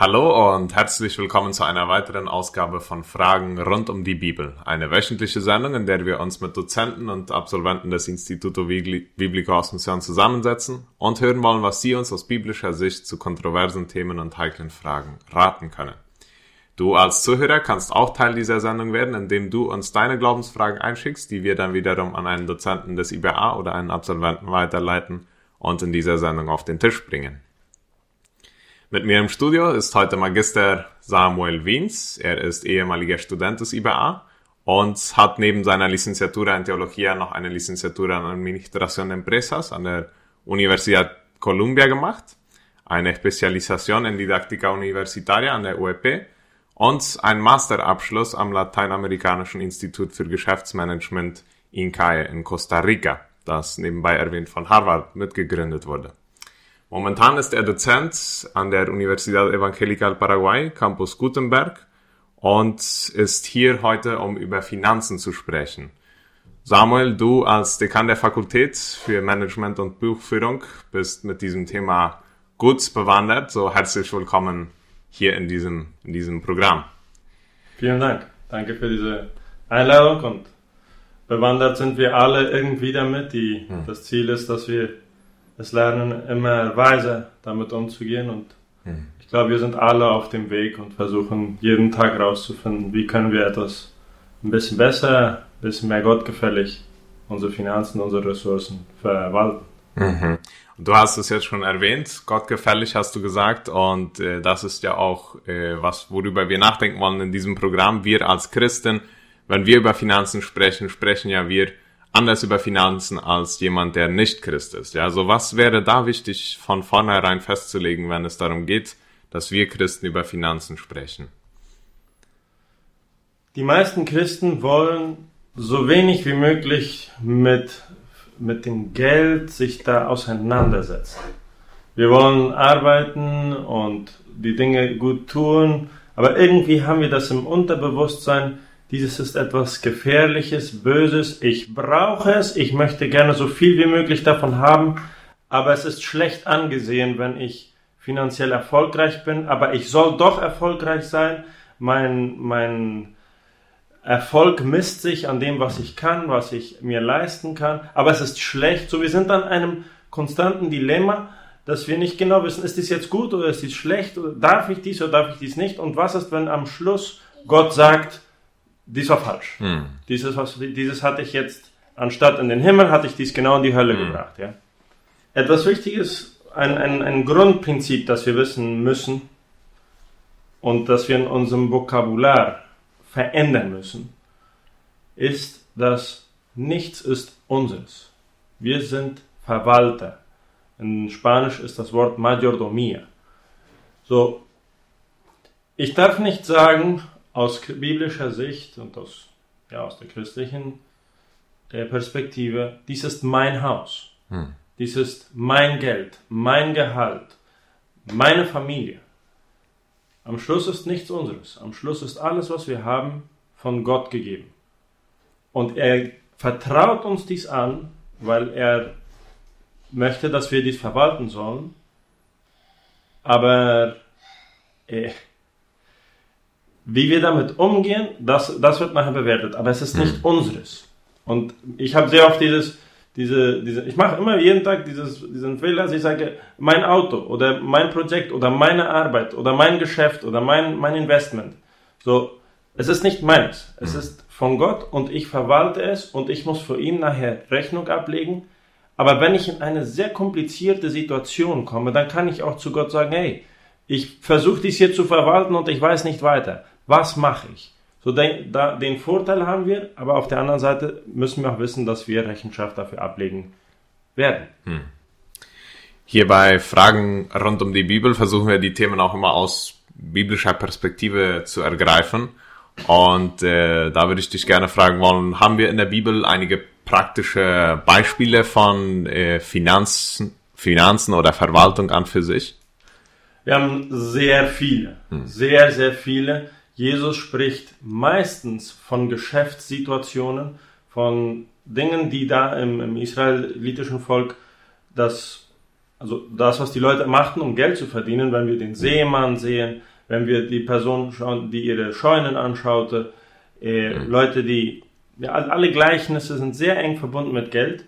Hallo und herzlich willkommen zu einer weiteren Ausgabe von Fragen rund um die Bibel. Eine wöchentliche Sendung, in der wir uns mit Dozenten und Absolventen des Instituto Biblico Asunción zusammensetzen und hören wollen, was sie uns aus biblischer Sicht zu kontroversen Themen und heiklen Fragen raten können. Du als Zuhörer kannst auch Teil dieser Sendung werden, indem du uns deine Glaubensfragen einschickst, die wir dann wiederum an einen Dozenten des IBA oder einen Absolventen weiterleiten und in dieser Sendung auf den Tisch bringen. Mit mir im Studio ist heute Magister Samuel Wiens. Er ist ehemaliger Student des IBA und hat neben seiner Licenciatura in Theologie noch eine Licenciatura in Administración de Empresas an der Universidad Columbia gemacht, eine Spezialisation in Didaktika Universitaria an der UEP und einen Masterabschluss am Lateinamerikanischen Institut für Geschäftsmanagement INCAE in Costa Rica, das nebenbei erwähnt von Harvard mitgegründet wurde. Momentan ist er Dozent an der Universidad Evangelical Paraguay, Campus Gutenberg, und ist hier heute, um über Finanzen zu sprechen. Samuel, du als Dekan der Fakultät für Management und Buchführung bist mit diesem Thema gut bewandert, so herzlich willkommen hier in diesem, in diesem Programm. Vielen Dank. Danke für diese Einladung und bewandert sind wir alle irgendwie damit. Die, hm. Das Ziel ist, dass wir es lernen, immer weise damit umzugehen. Und mhm. ich glaube, wir sind alle auf dem Weg und versuchen jeden Tag herauszufinden, wie können wir etwas ein bisschen besser, ein bisschen mehr gottgefällig unsere Finanzen, unsere Ressourcen verwalten. Mhm. Du hast es jetzt schon erwähnt, gottgefällig hast du gesagt und äh, das ist ja auch äh, was, worüber wir nachdenken wollen in diesem Programm. Wir als Christen, wenn wir über Finanzen sprechen, sprechen ja wir anders über Finanzen als jemand, der nicht Christ ist. Ja, also was wäre da wichtig von vornherein festzulegen, wenn es darum geht, dass wir Christen über Finanzen sprechen? Die meisten Christen wollen so wenig wie möglich mit, mit dem Geld sich da auseinandersetzen. Wir wollen arbeiten und die Dinge gut tun, aber irgendwie haben wir das im Unterbewusstsein, dieses ist etwas Gefährliches, Böses. Ich brauche es. Ich möchte gerne so viel wie möglich davon haben. Aber es ist schlecht angesehen, wenn ich finanziell erfolgreich bin. Aber ich soll doch erfolgreich sein. Mein, mein Erfolg misst sich an dem, was ich kann, was ich mir leisten kann. Aber es ist schlecht. So, wir sind an einem konstanten Dilemma, dass wir nicht genau wissen, ist dies jetzt gut oder ist dies schlecht? Darf ich dies oder darf ich dies nicht? Und was ist, wenn am Schluss Gott sagt, dies war falsch. Hm. Dieses, was, dieses hatte ich jetzt, anstatt in den Himmel, hatte ich dies genau in die Hölle hm. gebracht. Ja? Etwas Wichtiges, ein, ein, ein Grundprinzip, das wir wissen müssen und das wir in unserem Vokabular verändern müssen, ist, dass nichts ist unseres. Wir sind Verwalter. In Spanisch ist das Wort Majordomia. So, ich darf nicht sagen, aus biblischer Sicht und aus, ja, aus der christlichen Perspektive, dies ist mein Haus. Hm. Dies ist mein Geld, mein Gehalt, meine Familie. Am Schluss ist nichts unseres. Am Schluss ist alles, was wir haben, von Gott gegeben. Und er vertraut uns dies an, weil er möchte, dass wir dies verwalten sollen. Aber äh, wie wir damit umgehen, das, das wird nachher bewertet, aber es ist nicht hm. unseres. Und ich habe sehr oft dieses, diese, diese, ich mache immer jeden Tag dieses, diesen Fehler, dass ich sage, mein Auto oder mein Projekt oder meine Arbeit oder mein Geschäft oder mein, mein Investment. So, es ist nicht meins. Es hm. ist von Gott und ich verwalte es und ich muss für ihn nachher Rechnung ablegen. Aber wenn ich in eine sehr komplizierte Situation komme, dann kann ich auch zu Gott sagen, hey, ich versuche dies hier zu verwalten und ich weiß nicht weiter was mache ich? So den, da, den Vorteil haben wir, aber auf der anderen Seite müssen wir auch wissen, dass wir Rechenschaft dafür ablegen werden. Hm. Hier bei Fragen rund um die Bibel versuchen wir die Themen auch immer aus biblischer Perspektive zu ergreifen. Und äh, da würde ich dich gerne fragen wollen, haben wir in der Bibel einige praktische Beispiele von äh, Finanzen, Finanzen oder Verwaltung an für sich? Wir haben sehr viele, hm. sehr, sehr viele. Jesus spricht meistens von Geschäftssituationen, von Dingen, die da im, im israelitischen Volk das also das, was die Leute machten, um Geld zu verdienen, wenn wir den Seemann sehen, wenn wir die Person schauen, die ihre Scheunen anschaute, äh, mhm. Leute, die, ja, alle Gleichnisse sind sehr eng verbunden mit Geld.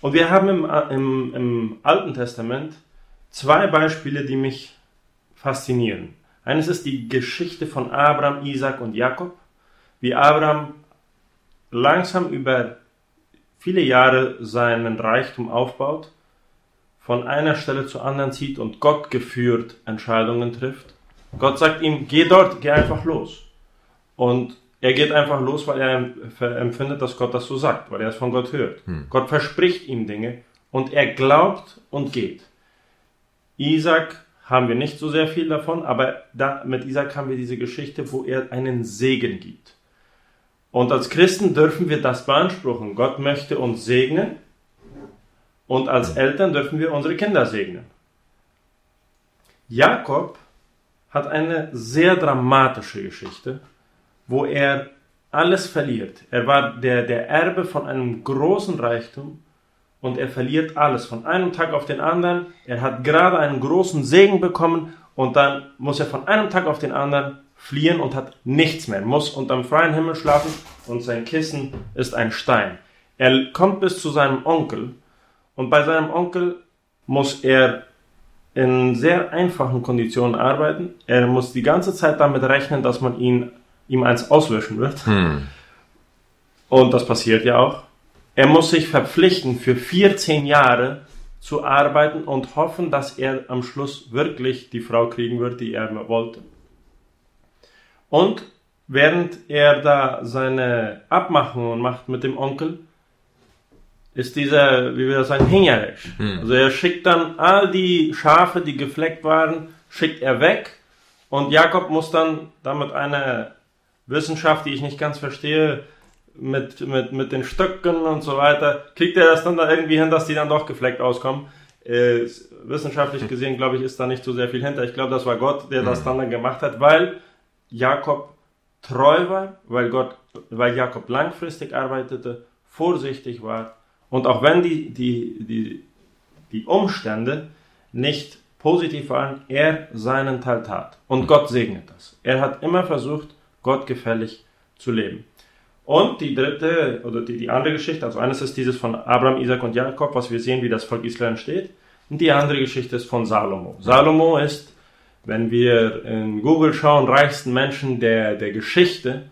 Und wir haben im, im, im Alten Testament zwei Beispiele, die mich faszinieren. Eines ist die Geschichte von Abraham, Isaac und Jakob, wie Abraham langsam über viele Jahre seinen Reichtum aufbaut, von einer Stelle zur anderen zieht und Gott geführt Entscheidungen trifft. Gott sagt ihm, geh dort, geh einfach los. Und er geht einfach los, weil er empfindet, dass Gott das so sagt, weil er es von Gott hört. Hm. Gott verspricht ihm Dinge und er glaubt und geht. Isaac haben wir nicht so sehr viel davon, aber da, mit Isaac haben wir diese Geschichte, wo er einen Segen gibt. Und als Christen dürfen wir das beanspruchen. Gott möchte uns segnen und als Eltern dürfen wir unsere Kinder segnen. Jakob hat eine sehr dramatische Geschichte, wo er alles verliert. Er war der, der Erbe von einem großen Reichtum und er verliert alles von einem Tag auf den anderen. Er hat gerade einen großen Segen bekommen und dann muss er von einem Tag auf den anderen fliehen und hat nichts mehr, muss unterm freien Himmel schlafen und sein Kissen ist ein Stein. Er kommt bis zu seinem Onkel und bei seinem Onkel muss er in sehr einfachen Konditionen arbeiten. Er muss die ganze Zeit damit rechnen, dass man ihn, ihm eins auslöschen wird. Hm. Und das passiert ja auch. Er muss sich verpflichten, für 14 Jahre zu arbeiten und hoffen, dass er am Schluss wirklich die Frau kriegen wird, die er wollte. Und während er da seine Abmachungen macht mit dem Onkel, ist dieser, wie wir das sagen, hingerisch. Hm. Also er schickt dann all die Schafe, die gefleckt waren, schickt er weg und Jakob muss dann damit eine Wissenschaft, die ich nicht ganz verstehe, mit, mit, mit den Stöcken und so weiter, kriegt er das dann da irgendwie hin, dass die dann doch gefleckt auskommen. Äh, wissenschaftlich gesehen, glaube ich, ist da nicht so sehr viel hinter. Ich glaube, das war Gott, der das hm. dann, dann gemacht hat, weil Jakob treu war, weil Gott, weil Jakob langfristig arbeitete, vorsichtig war und auch wenn die, die, die, die Umstände nicht positiv waren, er seinen Teil tat. Und Gott segnet das. Er hat immer versucht, Gott gefällig zu leben. Und die dritte oder die, die andere Geschichte, also eines ist dieses von Abraham, Isaac und Jakob, was wir sehen, wie das Volk Israel entsteht. Und die andere Geschichte ist von Salomo. Salomo ist, wenn wir in Google schauen, reichsten Menschen der, der Geschichte.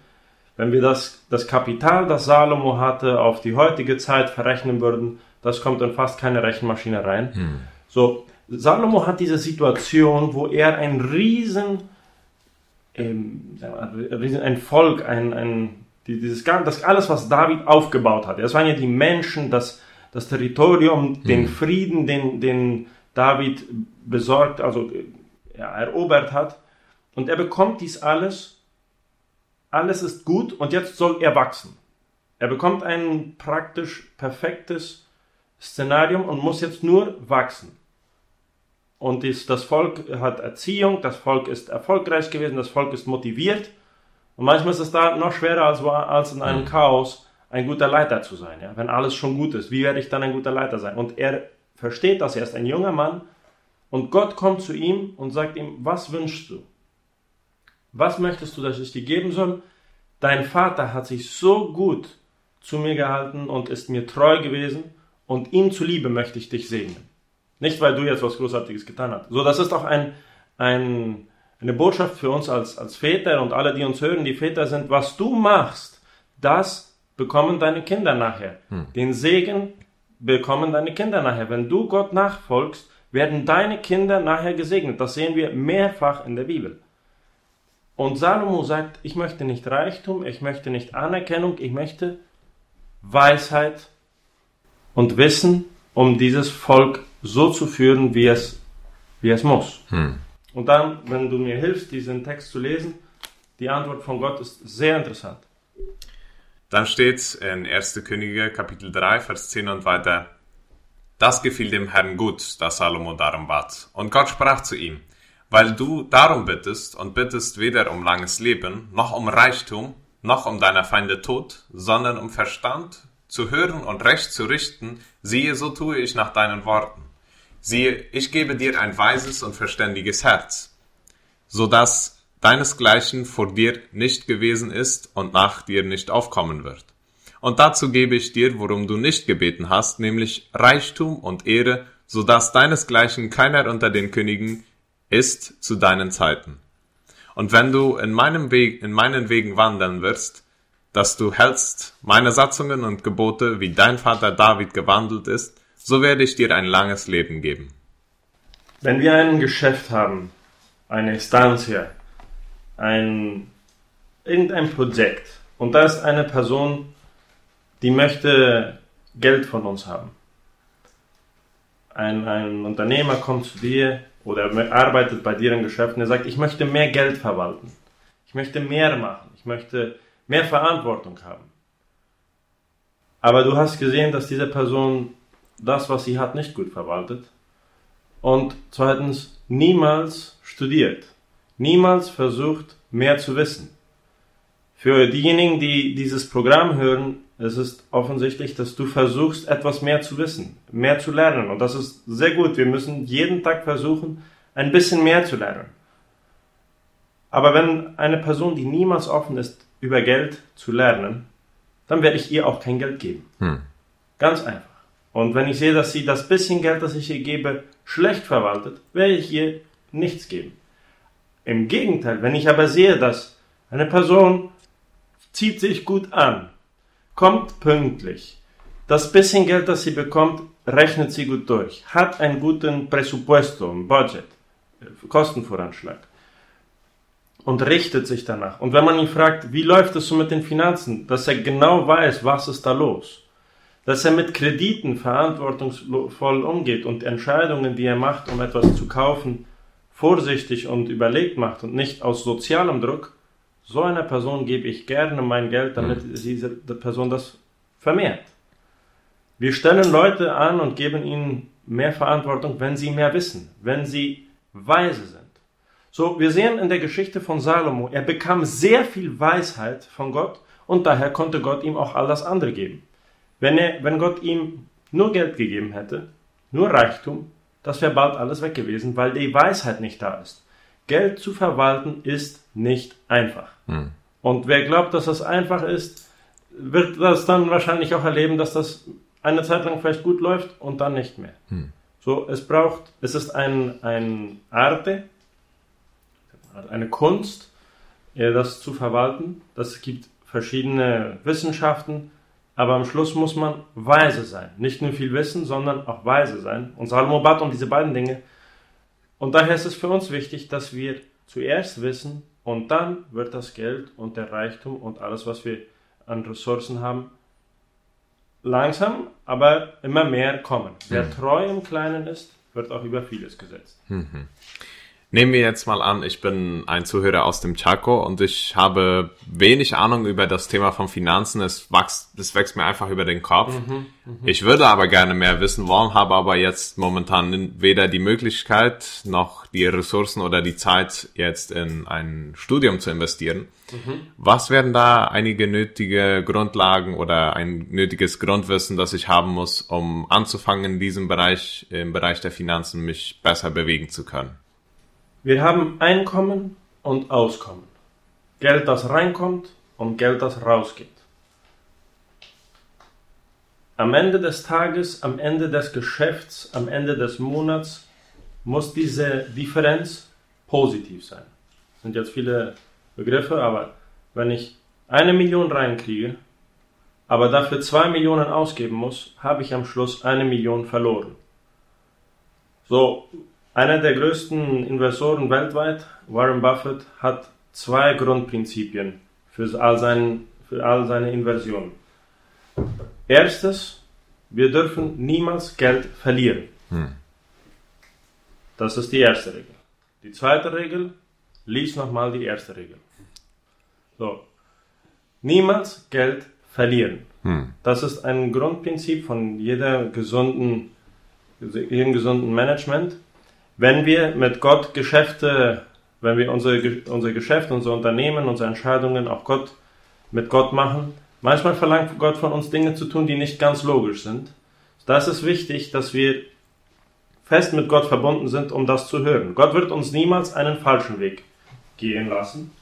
Wenn wir das, das Kapital, das Salomo hatte, auf die heutige Zeit verrechnen würden, das kommt in fast keine Rechenmaschine rein. Hm. So, Salomo hat diese Situation, wo er ein riesen, ähm, ein Volk, ein, ein, dieses, das alles, was David aufgebaut hat. Das waren ja die Menschen, das, das Territorium, hm. den Frieden, den, den David besorgt, also ja, erobert hat. Und er bekommt dies alles alles ist gut und jetzt soll er wachsen. Er bekommt ein praktisch perfektes Szenarium und muss jetzt nur wachsen. Und das Volk hat Erziehung, das Volk ist erfolgreich gewesen, das Volk ist motiviert. Und manchmal ist es da noch schwerer als, als in einem mhm. Chaos ein guter Leiter zu sein. Ja? Wenn alles schon gut ist, wie werde ich dann ein guter Leiter sein? Und er versteht das, er ist ein junger Mann und Gott kommt zu ihm und sagt ihm, was wünschst du? Was möchtest du, dass ich dir geben soll? Dein Vater hat sich so gut zu mir gehalten und ist mir treu gewesen und ihm zuliebe möchte ich dich segnen. Nicht, weil du jetzt was Großartiges getan hast. So, das ist auch ein, ein, eine Botschaft für uns als, als Väter und alle, die uns hören, die Väter sind, was du machst, das bekommen deine Kinder nachher. Hm. Den Segen bekommen deine Kinder nachher. Wenn du Gott nachfolgst, werden deine Kinder nachher gesegnet. Das sehen wir mehrfach in der Bibel. Und Salomo sagt, ich möchte nicht Reichtum, ich möchte nicht Anerkennung, ich möchte Weisheit und Wissen, um dieses Volk so zu führen, wie es, wie es muss. Hm. Und dann, wenn du mir hilfst, diesen Text zu lesen, die Antwort von Gott ist sehr interessant. Dann steht in 1. Könige Kapitel 3, Vers 10 und weiter, das gefiel dem Herrn gut, dass Salomo darum bat. Und Gott sprach zu ihm, weil du darum bittest und bittest weder um langes Leben, noch um Reichtum, noch um deiner Feinde Tod, sondern um Verstand, zu hören und Recht zu richten, siehe, so tue ich nach deinen Worten. Siehe, ich gebe dir ein weises und verständiges Herz, so dass deinesgleichen vor dir nicht gewesen ist und nach dir nicht aufkommen wird. Und dazu gebe ich dir, worum du nicht gebeten hast, nämlich Reichtum und Ehre, so dass deinesgleichen keiner unter den Königen ist zu deinen Zeiten. Und wenn du in meinem Weg, in meinen Wegen wandern wirst, dass du hältst meine Satzungen und Gebote, wie dein Vater David gewandelt ist, so werde ich dir ein langes Leben geben. Wenn wir ein Geschäft haben, eine Instanz ein, irgendein Projekt, und da ist eine Person, die möchte Geld von uns haben. Ein, ein Unternehmer kommt zu dir oder arbeitet bei dir im Geschäft und er sagt, ich möchte mehr Geld verwalten. Ich möchte mehr machen. Ich möchte mehr Verantwortung haben. Aber du hast gesehen, dass diese Person das, was sie hat, nicht gut verwaltet. Und zweitens, niemals studiert. Niemals versucht, mehr zu wissen. Für diejenigen, die dieses Programm hören, es ist offensichtlich, dass du versuchst, etwas mehr zu wissen, mehr zu lernen. Und das ist sehr gut. Wir müssen jeden Tag versuchen, ein bisschen mehr zu lernen. Aber wenn eine Person, die niemals offen ist, über Geld zu lernen, dann werde ich ihr auch kein Geld geben. Hm. Ganz einfach. Und wenn ich sehe, dass sie das bisschen Geld, das ich ihr gebe, schlecht verwaltet, werde ich ihr nichts geben. Im Gegenteil, wenn ich aber sehe, dass eine Person zieht sich gut an, kommt pünktlich, das bisschen Geld, das sie bekommt, rechnet sie gut durch, hat einen guten Presupuesto, ein Budget, Kostenvoranschlag und richtet sich danach. Und wenn man ihn fragt, wie läuft es so mit den Finanzen, dass er genau weiß, was ist da los, dass er mit Krediten verantwortungsvoll umgeht und Entscheidungen, die er macht, um etwas zu kaufen, vorsichtig und überlegt macht und nicht aus sozialem Druck, so einer Person gebe ich gerne mein Geld, damit mhm. diese Person das vermehrt. Wir stellen Leute an und geben ihnen mehr Verantwortung, wenn sie mehr wissen, wenn sie weise sind. So, wir sehen in der Geschichte von Salomo, er bekam sehr viel Weisheit von Gott und daher konnte Gott ihm auch all das andere geben. Wenn, er, wenn Gott ihm nur Geld gegeben hätte, nur Reichtum, das wäre bald alles weg gewesen, weil die Weisheit nicht da ist. Geld zu verwalten ist nicht einfach. Hm. Und wer glaubt, dass das einfach ist, wird das dann wahrscheinlich auch erleben, dass das eine Zeit lang vielleicht gut läuft und dann nicht mehr. Hm. So, es braucht, es ist ein, ein Arte, eine Kunst, das zu verwalten. Das gibt verschiedene Wissenschaften, aber am Schluss muss man weise sein. Nicht nur viel wissen, sondern auch weise sein. Und Salomo bat um diese beiden Dinge. Und daher ist es für uns wichtig, dass wir zuerst wissen und dann wird das Geld und der Reichtum und alles, was wir an Ressourcen haben, langsam, aber immer mehr kommen. Wer mhm. treu im Kleinen ist, wird auch über vieles gesetzt. Mhm. Nehmen wir jetzt mal an, ich bin ein Zuhörer aus dem Chaco und ich habe wenig Ahnung über das Thema von Finanzen. Es wächst, es wächst mir einfach über den Kopf. Mhm, mh. Ich würde aber gerne mehr wissen wollen, habe aber jetzt momentan weder die Möglichkeit noch die Ressourcen oder die Zeit, jetzt in ein Studium zu investieren. Mhm. Was wären da einige nötige Grundlagen oder ein nötiges Grundwissen, das ich haben muss, um anzufangen, in diesem Bereich, im Bereich der Finanzen mich besser bewegen zu können? Wir haben Einkommen und Auskommen. Geld, das reinkommt und Geld, das rausgeht. Am Ende des Tages, am Ende des Geschäfts, am Ende des Monats muss diese Differenz positiv sein. Das sind jetzt viele Begriffe, aber wenn ich eine Million reinkriege, aber dafür zwei Millionen ausgeben muss, habe ich am Schluss eine Million verloren. So, einer der größten Investoren weltweit, Warren Buffett, hat zwei Grundprinzipien für all, sein, für all seine Inversionen. Erstes, wir dürfen niemals Geld verlieren. Hm. Das ist die erste Regel. Die zweite Regel, lies nochmal die erste Regel. So. Niemals Geld verlieren. Hm. Das ist ein Grundprinzip von jeder gesunden, jedem gesunden Management. Wenn wir mit Gott Geschäfte, wenn wir unsere, unser Geschäft, unser Unternehmen, unsere Entscheidungen auch Gott, mit Gott machen, manchmal verlangt Gott von uns Dinge zu tun, die nicht ganz logisch sind. Da ist wichtig, dass wir fest mit Gott verbunden sind, um das zu hören. Gott wird uns niemals einen falschen Weg gehen lassen.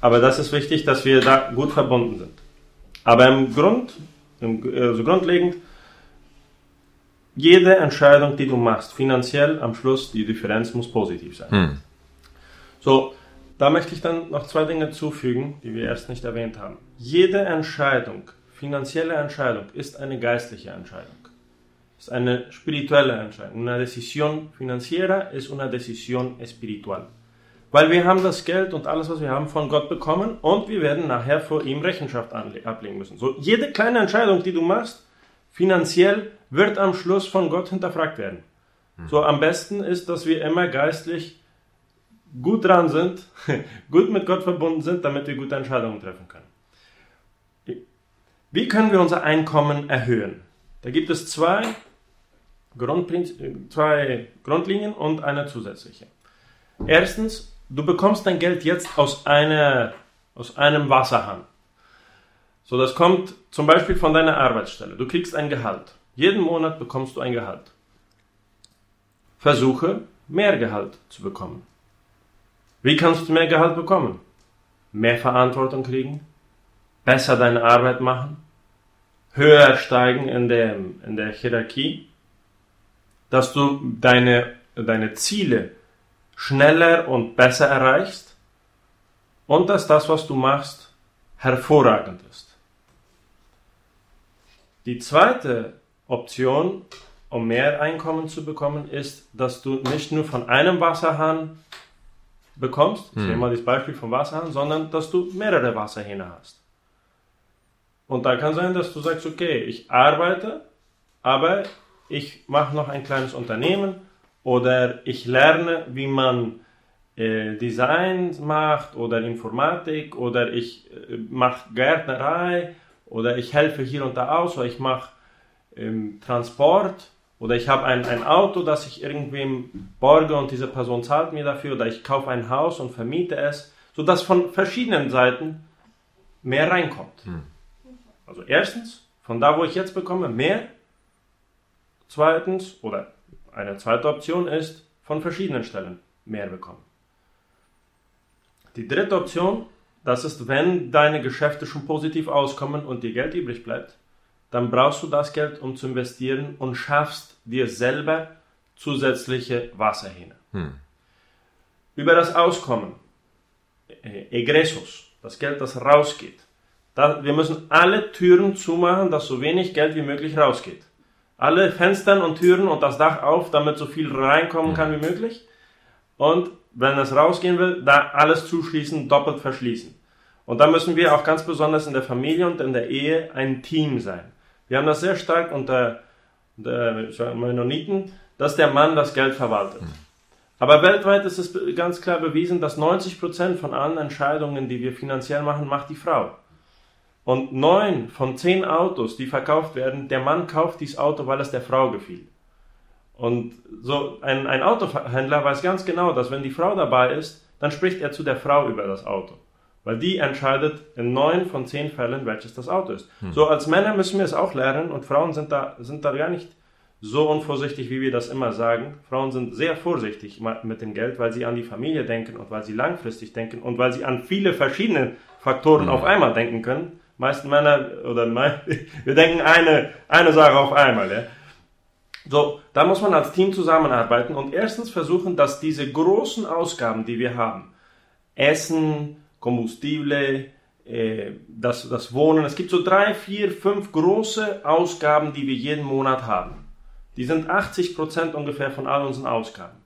Aber das ist wichtig, dass wir da gut verbunden sind. Aber im Grund, also grundlegend, jede Entscheidung, die du machst, finanziell am Schluss, die Differenz muss positiv sein. Hm. So, da möchte ich dann noch zwei Dinge zufügen, die wir erst nicht erwähnt haben. Jede Entscheidung, finanzielle Entscheidung, ist eine geistliche Entscheidung. Ist eine spirituelle Entscheidung. Una decisión financiera es una decisión espiritual. Weil wir haben das Geld und alles, was wir haben, von Gott bekommen und wir werden nachher vor ihm Rechenschaft ablegen müssen. So, jede kleine Entscheidung, die du machst, finanziell, wird am Schluss von Gott hinterfragt werden. So, am besten ist, dass wir immer geistlich gut dran sind, gut mit Gott verbunden sind, damit wir gute Entscheidungen treffen können. Wie können wir unser Einkommen erhöhen? Da gibt es zwei, zwei Grundlinien und eine zusätzliche. Erstens, du bekommst dein Geld jetzt aus, einer, aus einem Wasserhahn. So, das kommt zum Beispiel von deiner Arbeitsstelle. Du kriegst ein Gehalt. Jeden Monat bekommst du ein Gehalt. Versuche, mehr Gehalt zu bekommen. Wie kannst du mehr Gehalt bekommen? Mehr Verantwortung kriegen, besser deine Arbeit machen, höher steigen in der, in der Hierarchie, dass du deine, deine Ziele schneller und besser erreichst und dass das, was du machst, hervorragend ist. Die zweite Option, um mehr Einkommen zu bekommen, ist, dass du nicht nur von einem Wasserhahn bekommst, hm. ich nehme mal das Beispiel vom Wasserhahn, sondern dass du mehrere Wasserhähne hast. Und da kann sein, dass du sagst, okay, ich arbeite, aber ich mache noch ein kleines Unternehmen oder ich lerne, wie man äh, Design macht oder Informatik oder ich äh, mache Gärtnerei oder ich helfe hier und da aus oder ich mache ähm, Transport oder ich habe ein, ein Auto, das ich irgendwem borge und diese Person zahlt mir dafür oder ich kaufe ein Haus und vermiete es, sodass von verschiedenen Seiten mehr reinkommt. Hm. Also erstens, von da, wo ich jetzt bekomme, mehr. Zweitens, oder eine zweite Option ist, von verschiedenen Stellen mehr bekommen. Die dritte Option, das ist, wenn deine Geschäfte schon positiv auskommen und dir Geld übrig bleibt, dann brauchst du das Geld, um zu investieren und schaffst dir selber zusätzliche Wasserhähne. Hm. Über das Auskommen, äh, Egressos, das Geld, das rausgeht. Da, wir müssen alle Türen zumachen, dass so wenig Geld wie möglich rausgeht. Alle Fenster und Türen und das Dach auf, damit so viel reinkommen kann wie möglich. Und wenn es rausgehen will, da alles zuschließen, doppelt verschließen. Und da müssen wir auch ganz besonders in der Familie und in der Ehe ein Team sein. Wir haben das sehr stark unter Mennoniten, dass der Mann das Geld verwaltet. Aber weltweit ist es ganz klar bewiesen, dass 90% von allen Entscheidungen, die wir finanziell machen, macht die Frau. Und neun von zehn Autos, die verkauft werden, der Mann kauft dieses Auto, weil es der Frau gefiel. Und so ein, ein Autohändler weiß ganz genau, dass wenn die Frau dabei ist, dann spricht er zu der Frau über das Auto. Weil die entscheidet in neun von zehn Fällen, welches das Auto ist. Hm. So als Männer müssen wir es auch lernen und Frauen sind da, sind da gar nicht so unvorsichtig, wie wir das immer sagen. Frauen sind sehr vorsichtig mit dem Geld, weil sie an die Familie denken und weil sie langfristig denken und weil sie an viele verschiedene Faktoren hm. auf einmal denken können. Meisten Männer oder wir denken eine, eine Sache auf einmal. Ja? So, da muss man als Team zusammenarbeiten und erstens versuchen, dass diese großen Ausgaben, die wir haben, Essen, Combustible, äh, das, das Wohnen. Es gibt so drei, vier, fünf große Ausgaben, die wir jeden Monat haben. Die sind 80 Prozent ungefähr von all unseren Ausgaben.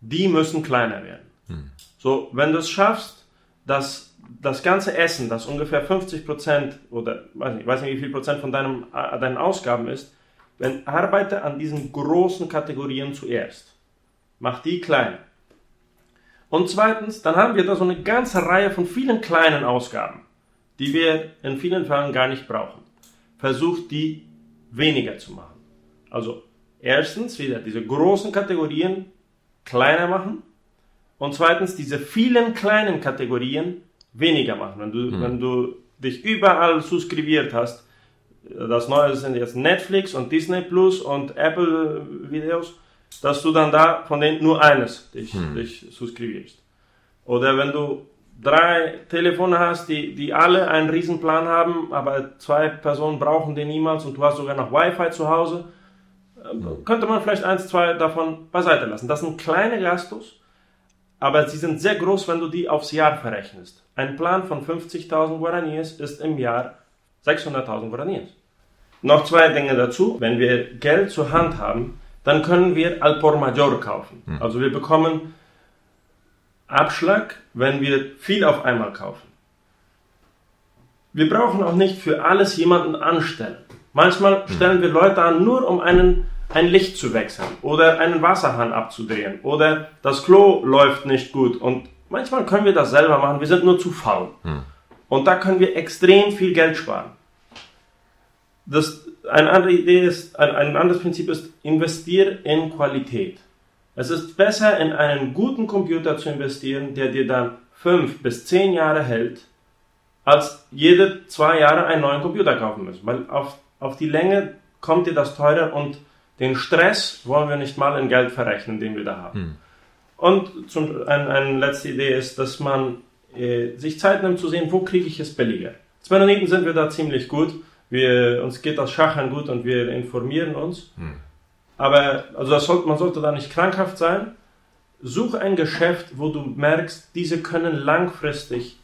Die müssen kleiner werden. Hm. So, wenn du es schaffst, dass das ganze Essen, das ungefähr 50 Prozent oder weiß nicht, weiß nicht wie viel Prozent von deinem, äh, deinen Ausgaben ist, wenn arbeite an diesen großen Kategorien zuerst. Mach die klein. Und zweitens, dann haben wir da so eine ganze Reihe von vielen kleinen Ausgaben, die wir in vielen Fällen gar nicht brauchen. Versucht die weniger zu machen. Also erstens wieder diese großen Kategorien kleiner machen und zweitens diese vielen kleinen Kategorien weniger machen. Wenn du, mhm. wenn du dich überall suskribiert hast, das Neue sind jetzt Netflix und Disney Plus und Apple Videos, dass du dann da von denen nur eines dich, hm. dich subskribierst. Oder wenn du drei Telefone hast, die, die alle einen Riesenplan haben, aber zwei Personen brauchen den niemals und du hast sogar noch Wi-Fi zu Hause, hm. könnte man vielleicht eins, zwei davon beiseite lassen. Das sind kleine Gastos, aber sie sind sehr groß, wenn du die aufs Jahr verrechnest. Ein Plan von 50.000 Guaraníes ist im Jahr 600.000 Guaraníes. Noch zwei Dinge dazu. Wenn wir Geld zur Hand haben, dann können wir al por mayor kaufen. Hm. Also wir bekommen Abschlag, wenn wir viel auf einmal kaufen. Wir brauchen auch nicht für alles jemanden anstellen. Manchmal hm. stellen wir Leute an, nur um einen, ein Licht zu wechseln oder einen Wasserhahn abzudrehen oder das Klo läuft nicht gut und manchmal können wir das selber machen, wir sind nur zu faul. Hm. Und da können wir extrem viel Geld sparen. Das, eine andere Idee ist, ein, ein anderes Prinzip ist, investier in Qualität. Es ist besser, in einen guten Computer zu investieren, der dir dann fünf bis zehn Jahre hält, als jede zwei Jahre einen neuen Computer kaufen müssen. Weil auf, auf die Länge kommt dir das teurer und den Stress wollen wir nicht mal in Geld verrechnen, den wir da haben. Hm. Und zum, ein, eine letzte Idee ist, dass man äh, sich Zeit nimmt zu sehen, wo kriege ich es billiger. Als Mennoniten sind wir da ziemlich gut. Wir, uns geht das Schachern gut und wir informieren uns. Hm. Aber also sollte, man sollte da nicht krankhaft sein. Such ein Geschäft, wo du merkst, diese können langfristig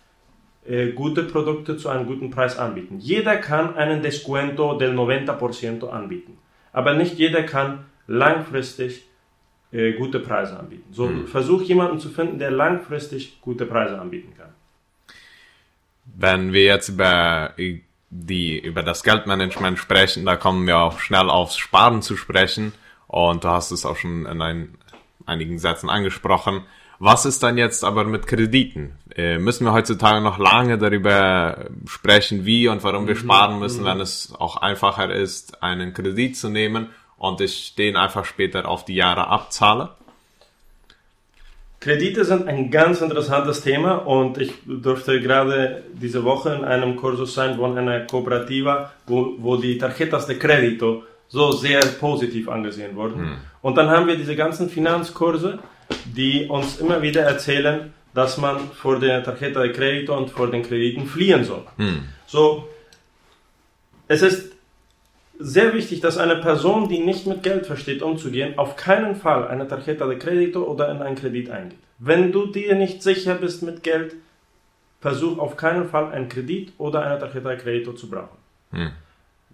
äh, gute Produkte zu einem guten Preis anbieten. Jeder kann einen Descuento del 90% anbieten. Aber nicht jeder kann langfristig äh, gute Preise anbieten. So hm. versuch jemanden zu finden, der langfristig gute Preise anbieten kann. Wenn wir jetzt über die über das Geldmanagement sprechen, da kommen wir auch schnell aufs Sparen zu sprechen. Und du hast es auch schon in ein, einigen Sätzen angesprochen. Was ist dann jetzt aber mit Krediten? Äh, müssen wir heutzutage noch lange darüber sprechen, wie und warum wir mhm. sparen müssen, wenn es auch einfacher ist, einen Kredit zu nehmen und ich den einfach später auf die Jahre abzahle? Kredite sind ein ganz interessantes Thema und ich durfte gerade diese Woche in einem Kursus sein von einer Kooperativa, wo, wo die Tarjetas de Crédito so sehr positiv angesehen wurden. Hm. Und dann haben wir diese ganzen Finanzkurse, die uns immer wieder erzählen, dass man vor der Tarjeta de Crédito und vor den Krediten fliehen soll. Hm. So, es ist sehr wichtig, dass eine Person, die nicht mit Geld versteht, umzugehen, auf keinen Fall eine Tarjeta de Crédito oder in einen Kredit eingeht. Wenn du dir nicht sicher bist mit Geld, versuch auf keinen Fall einen Kredit oder eine Tarjeta de Crédito zu brauchen. Hm.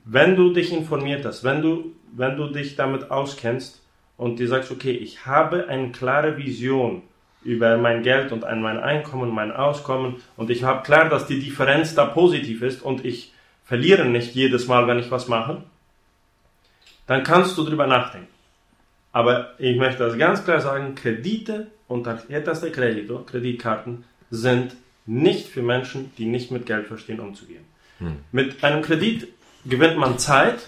Wenn du dich informiert hast, wenn du, wenn du dich damit auskennst und dir sagst, okay, ich habe eine klare Vision über mein Geld und mein Einkommen, mein Auskommen und ich habe klar, dass die Differenz da positiv ist und ich verliere nicht jedes Mal, wenn ich was mache, dann kannst du drüber nachdenken. Aber ich möchte das ganz klar sagen, Kredite und Tarjetas de Crédito, Kreditkarten, sind nicht für Menschen, die nicht mit Geld verstehen, umzugehen. Hm. Mit einem Kredit gewinnt man Zeit,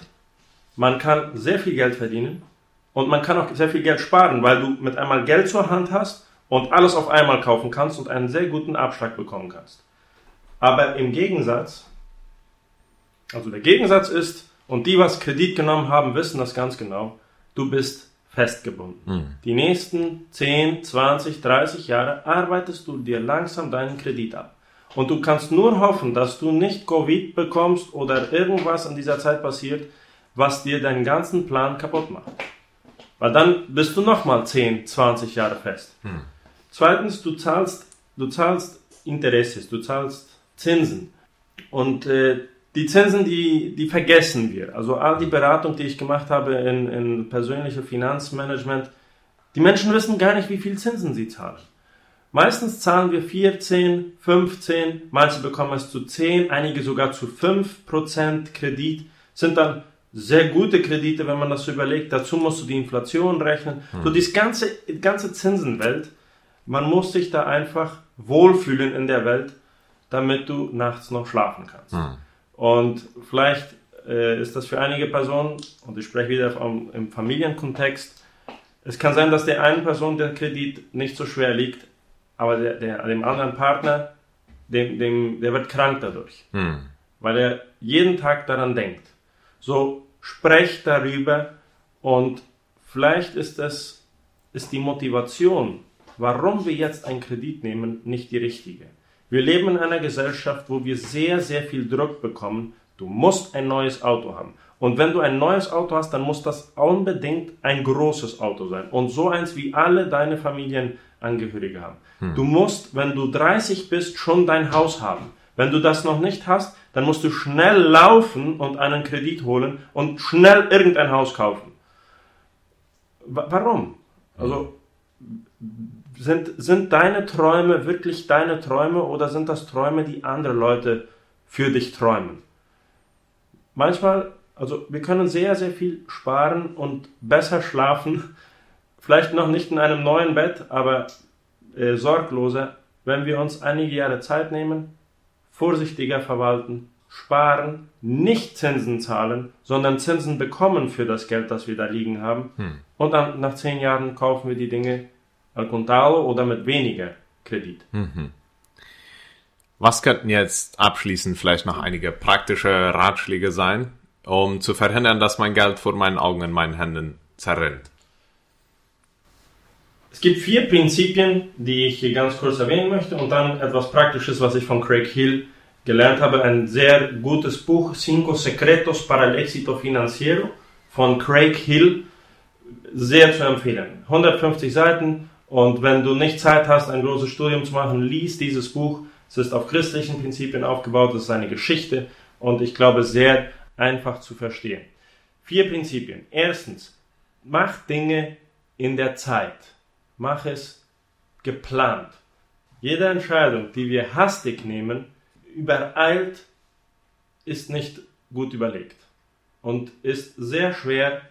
man kann sehr viel Geld verdienen und man kann auch sehr viel Geld sparen, weil du mit einmal Geld zur Hand hast und alles auf einmal kaufen kannst und einen sehr guten Abschlag bekommen kannst. Aber im Gegensatz, also der Gegensatz ist, und die, was Kredit genommen haben, wissen das ganz genau. Du bist festgebunden. Mhm. Die nächsten 10, 20, 30 Jahre arbeitest du dir langsam deinen Kredit ab. Und du kannst nur hoffen, dass du nicht Covid bekommst oder irgendwas in dieser Zeit passiert, was dir deinen ganzen Plan kaputt macht. Weil dann bist du nochmal 10, 20 Jahre fest. Mhm. Zweitens, du zahlst, du zahlst Interesses, du zahlst Zinsen. Und äh, die Zinsen, die, die vergessen wir. Also all die Beratung, die ich gemacht habe in, in persönliche Finanzmanagement, die Menschen wissen gar nicht, wie viel Zinsen sie zahlen. Meistens zahlen wir 14, 15, manche bekommen es zu 10, einige sogar zu 5% Kredit, sind dann sehr gute Kredite, wenn man das so überlegt. Dazu musst du die Inflation rechnen. Hm. So die ganze, ganze Zinsenwelt, man muss sich da einfach wohlfühlen in der Welt, damit du nachts noch schlafen kannst. Hm. Und vielleicht äh, ist das für einige Personen, und ich spreche wieder vom, im Familienkontext, es kann sein, dass der einen Person der Kredit nicht so schwer liegt, aber der, der, dem anderen Partner, dem, dem, der wird krank dadurch. Hm. Weil er jeden Tag daran denkt. So sprech darüber und vielleicht ist es ist die Motivation, warum wir jetzt einen Kredit nehmen, nicht die richtige. Wir leben in einer Gesellschaft, wo wir sehr, sehr viel Druck bekommen. Du musst ein neues Auto haben. Und wenn du ein neues Auto hast, dann muss das unbedingt ein großes Auto sein. Und so eins, wie alle deine Familienangehörige haben. Hm. Du musst, wenn du 30 bist, schon dein Haus haben. Wenn du das noch nicht hast, dann musst du schnell laufen und einen Kredit holen und schnell irgendein Haus kaufen. Warum? Also sind, sind deine Träume wirklich deine Träume oder sind das Träume, die andere Leute für dich träumen? Manchmal also wir können sehr, sehr viel sparen und besser schlafen. Vielleicht noch nicht in einem neuen Bett, aber äh, sorgloser, wenn wir uns einige Jahre Zeit nehmen, vorsichtiger verwalten, sparen, nicht Zinsen zahlen, sondern Zinsen bekommen für das Geld, das wir da liegen haben. Hm. Und dann nach zehn Jahren kaufen wir die Dinge al contado oder mit weniger Kredit. Mhm. Was könnten jetzt abschließend vielleicht noch einige praktische Ratschläge sein, um zu verhindern, dass mein Geld vor meinen Augen in meinen Händen zerrinnt. Es gibt vier Prinzipien, die ich hier ganz kurz erwähnen möchte und dann etwas Praktisches, was ich von Craig Hill gelernt habe. Ein sehr gutes Buch, Cinco Secretos para el Éxito Financiero von Craig Hill. Sehr zu empfehlen. 150 Seiten und wenn du nicht Zeit hast, ein großes Studium zu machen, lies dieses Buch. Es ist auf christlichen Prinzipien aufgebaut, es ist eine Geschichte und ich glaube sehr einfach zu verstehen. Vier Prinzipien. Erstens, mach Dinge in der Zeit. Mach es geplant. Jede Entscheidung, die wir hastig nehmen, übereilt, ist nicht gut überlegt und ist sehr schwer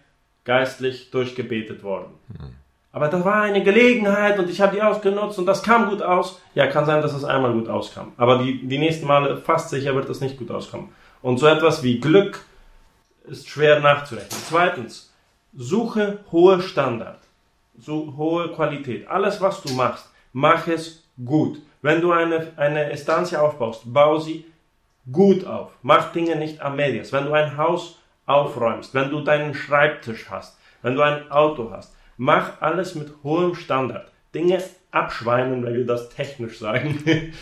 geistlich durchgebetet worden. Mhm. Aber das war eine Gelegenheit und ich habe die ausgenutzt und das kam gut aus. Ja, kann sein, dass es einmal gut auskam. Aber die, die nächsten Male fast sicher wird es nicht gut auskommen. Und so etwas wie Glück ist schwer nachzurechnen. Zweitens, suche hohe Standard, so hohe Qualität. Alles, was du machst, mach es gut. Wenn du eine, eine Estancia aufbaust, bau sie gut auf. Mach Dinge nicht am medias. Wenn du ein Haus aufräumst, wenn du deinen Schreibtisch hast, wenn du ein Auto hast, mach alles mit hohem Standard. Dinge abschweinen, wenn wir das technisch sagen.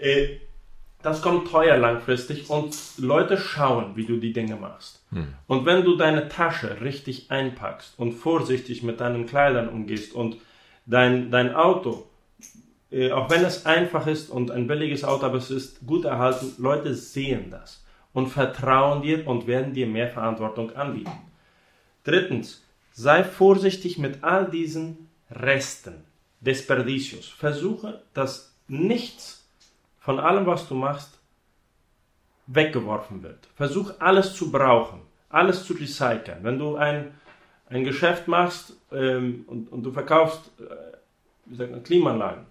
Äh, das kommt teuer langfristig und Leute schauen, wie du die Dinge machst. Hm. Und wenn du deine Tasche richtig einpackst und vorsichtig mit deinen Kleidern umgehst und dein, dein Auto, äh, auch wenn es einfach ist und ein billiges Auto, aber es ist gut erhalten, Leute sehen das und vertrauen dir und werden dir mehr Verantwortung anbieten. Drittens, sei vorsichtig mit all diesen Resten, Desperdicios. Versuche, dass nichts von allem, was du machst, weggeworfen wird. Versuch alles zu brauchen, alles zu recyceln. Wenn du ein, ein Geschäft machst ähm, und, und, du verkaufst äh, sagt man, Klimaanlagen,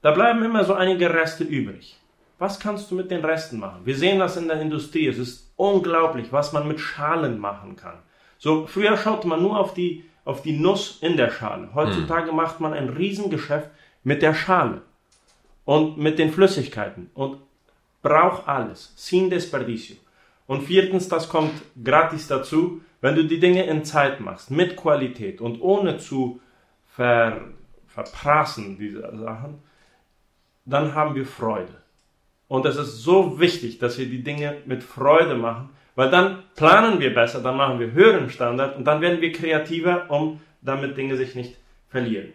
da bleiben immer so einige Reste übrig. Was kannst du mit den Resten machen? Wir sehen das in der Industrie. Es ist unglaublich, was man mit Schalen machen kann. So, früher schaute man nur auf die, auf die Nuss in der Schale. Heutzutage hm. macht man ein Riesengeschäft mit der Schale und mit den Flüssigkeiten und brauch alles, sin desperdicio. Und viertens, das kommt gratis dazu, wenn du die Dinge in Zeit machst, mit Qualität und ohne zu ver, verprassen, diese Sachen, dann haben wir Freude. Und es ist so wichtig, dass wir die Dinge mit Freude machen, weil dann planen wir besser, dann machen wir höheren Standard und dann werden wir kreativer, um damit Dinge sich nicht verlieren.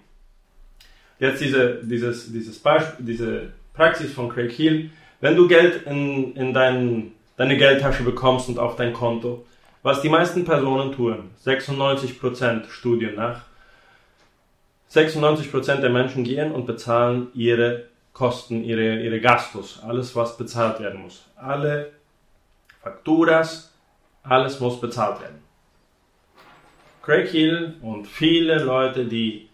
Jetzt diese, dieses, dieses diese Praxis von Craig Hill. Wenn du Geld in, in dein, deine Geldtasche bekommst und auf dein Konto, was die meisten Personen tun, 96% Studien nach, 96% der Menschen gehen und bezahlen ihre Kosten, ihre, ihre Gastos, alles was bezahlt werden muss. Alle Fakturas, alles muss bezahlt werden. Craig Hill und viele Leute, die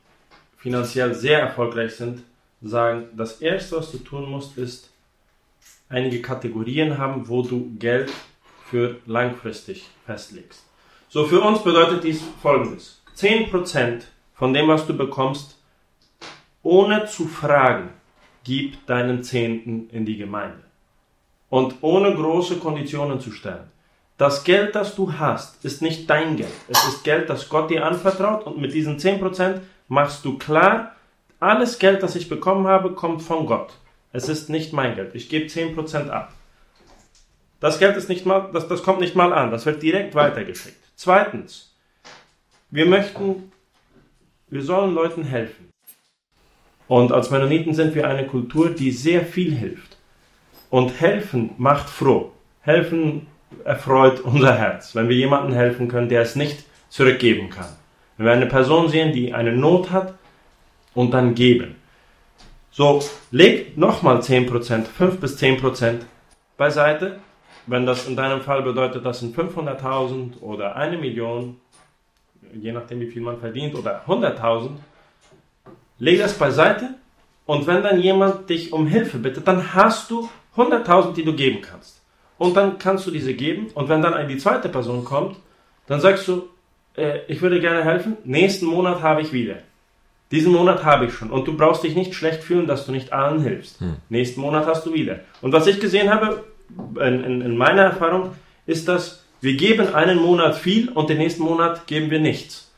finanziell sehr erfolgreich sind, sagen, das Erste, was du tun musst, ist einige Kategorien haben, wo du Geld für langfristig festlegst. So, für uns bedeutet dies folgendes. 10% von dem, was du bekommst, ohne zu fragen, gib deinen Zehnten in die Gemeinde. Und ohne große Konditionen zu stellen. das Geld, das du hast, ist nicht dein Geld. Es ist Geld, das Gott dir anvertraut und mit diesen 10% machst du klar, alles Geld, das ich bekommen habe, kommt von Gott. Es ist nicht mein Geld. Ich gebe 10% ab. Das Geld ist nicht mal, das, das kommt nicht mal an. Das wird direkt weitergeschickt. Zweitens, wir möchten, wir sollen Leuten helfen. Und als Mennoniten sind wir eine Kultur, die sehr viel hilft. Und helfen macht froh. Helfen erfreut unser Herz, wenn wir jemandem helfen können, der es nicht zurückgeben kann. Wenn wir eine Person sehen, die eine Not hat und dann geben. So, leg nochmal 10%, 5 bis 10% beiseite. Wenn das in deinem Fall bedeutet, das sind 500.000 oder eine Million, je nachdem wie viel man verdient, oder 100.000, leg das beiseite und wenn dann jemand dich um Hilfe bittet, dann hast du 100.000, die du geben kannst. Und dann kannst du diese geben und wenn dann die zweite Person kommt, dann sagst du, äh, ich würde gerne helfen, nächsten Monat habe ich wieder. Diesen Monat habe ich schon. Und du brauchst dich nicht schlecht fühlen, dass du nicht allen hilfst. Hm. Nächsten Monat hast du wieder. Und was ich gesehen habe, in, in, in meiner Erfahrung, ist, dass wir geben einen Monat viel und den nächsten Monat geben wir nichts.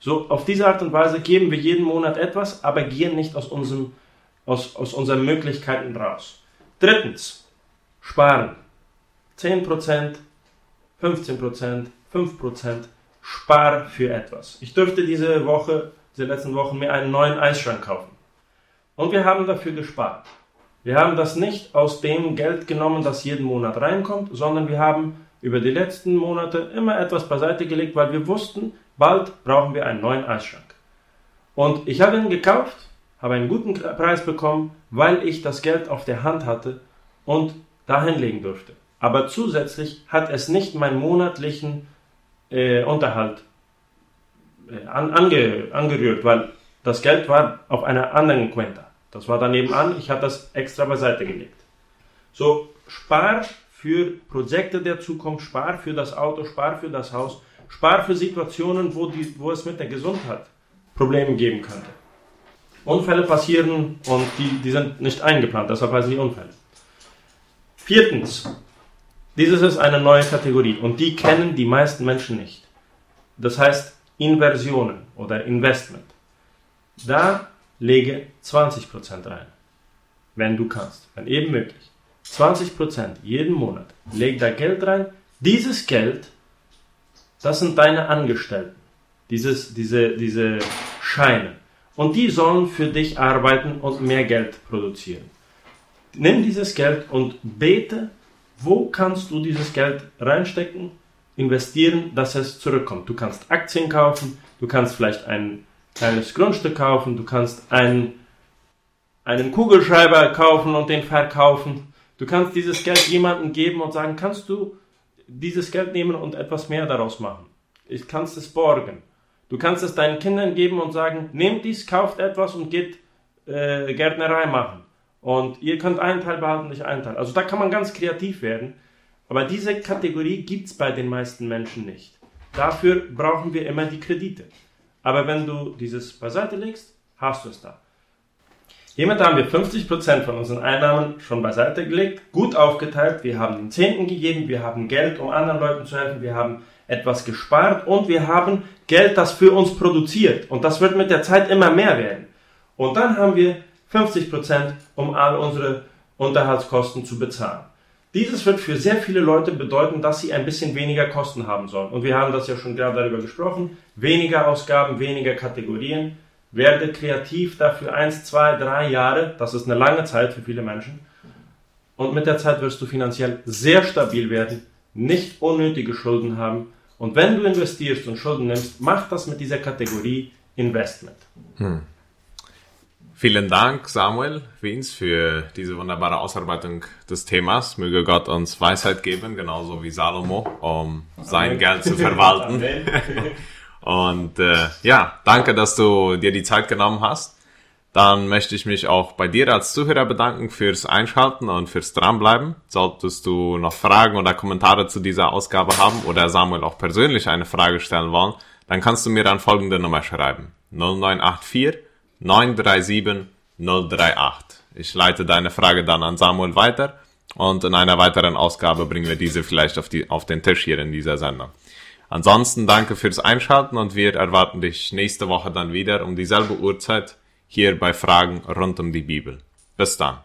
So, auf diese Art und Weise geben wir jeden Monat etwas, aber gehen nicht aus, unserem, aus, aus unseren Möglichkeiten raus. Drittens, sparen. 10%, 15%, 5%, spar für etwas. Ich dürfte diese Woche diese letzten Wochen mir einen neuen Eisschrank kaufen. Und wir haben dafür gespart. Wir haben das nicht aus dem Geld genommen, das jeden Monat reinkommt, sondern wir haben über die letzten Monate immer etwas beiseite gelegt, weil wir wussten, bald brauchen wir einen neuen Eisschrank. Und ich habe ihn gekauft, habe einen guten Preis bekommen, weil ich das Geld auf der Hand hatte und dahin legen durfte. Aber zusätzlich hat es nicht meinen monatlichen äh, Unterhalt äh, an, ange, angerührt, weil das Geld war auf einer anderen Quenta. Das war daneben an, ich habe das extra beiseite gelegt. So, spar für Projekte der Zukunft, spar für das Auto, spar für das Haus, spar für Situationen, wo, die, wo es mit der Gesundheit Probleme geben könnte. Unfälle passieren und die, die sind nicht eingeplant, deshalb heißen sie Unfälle. Viertens, dieses ist eine neue Kategorie und die kennen die meisten Menschen nicht. Das heißt, Inversionen oder Investment. Da lege 20% rein, wenn du kannst, wenn eben möglich. 20% jeden Monat. Leg da Geld rein. Dieses Geld, das sind deine Angestellten. Dieses, diese, diese Scheine. Und die sollen für dich arbeiten und mehr Geld produzieren. Nimm dieses Geld und bete, wo kannst du dieses Geld reinstecken, investieren, dass es zurückkommt. Du kannst Aktien kaufen, du kannst vielleicht ein kleines Grundstück kaufen, du kannst einen, einen Kugelschreiber kaufen und den verkaufen. Du kannst dieses Geld jemandem geben und sagen, kannst du dieses Geld nehmen und etwas mehr daraus machen. Ich kannst es borgen. Du kannst es deinen Kindern geben und sagen, nehmt dies, kauft etwas und geht äh, Gärtnerei machen. Und ihr könnt einen Teil behalten, nicht einen Teil. Also da kann man ganz kreativ werden. Aber diese Kategorie gibt es bei den meisten Menschen nicht. Dafür brauchen wir immer die Kredite. Aber wenn du dieses beiseite legst, hast du es da. Hiermit haben wir 50% von unseren Einnahmen schon beiseite gelegt, gut aufgeteilt. Wir haben den Zehnten gegeben, wir haben Geld, um anderen Leuten zu helfen, wir haben etwas gespart und wir haben Geld, das für uns produziert. Und das wird mit der Zeit immer mehr werden. Und dann haben wir 50%, um all unsere Unterhaltskosten zu bezahlen. Dieses wird für sehr viele Leute bedeuten, dass sie ein bisschen weniger Kosten haben sollen. Und wir haben das ja schon gerade darüber gesprochen. Weniger Ausgaben, weniger Kategorien. Werde kreativ dafür eins, zwei, drei Jahre. Das ist eine lange Zeit für viele Menschen. Und mit der Zeit wirst du finanziell sehr stabil werden, nicht unnötige Schulden haben. Und wenn du investierst und Schulden nimmst, mach das mit dieser Kategorie Investment. Hm. Vielen Dank, Samuel Wiens, für diese wunderbare Ausarbeitung des Themas. Möge Gott uns Weisheit geben, genauso wie Salomo, um sein Amen. Geld zu verwalten. Und äh, ja, danke, dass du dir die Zeit genommen hast. Dann möchte ich mich auch bei dir als Zuhörer bedanken fürs Einschalten und fürs Dranbleiben. Solltest du noch Fragen oder Kommentare zu dieser Ausgabe haben oder Samuel auch persönlich eine Frage stellen wollen, dann kannst du mir an folgende Nummer schreiben. 0984 937 038. Ich leite deine Frage dann an Samuel weiter Und in einer weiteren Ausgabe bringen wir diese vielleicht auf, die, auf den Tisch hier in dieser Sendung. Ansonsten danke fürs Einschalten und wir erwarten dich nächste Woche dann wieder um dieselbe Uhrzeit hier bei Fragen rund um die Bibel. Bis dann.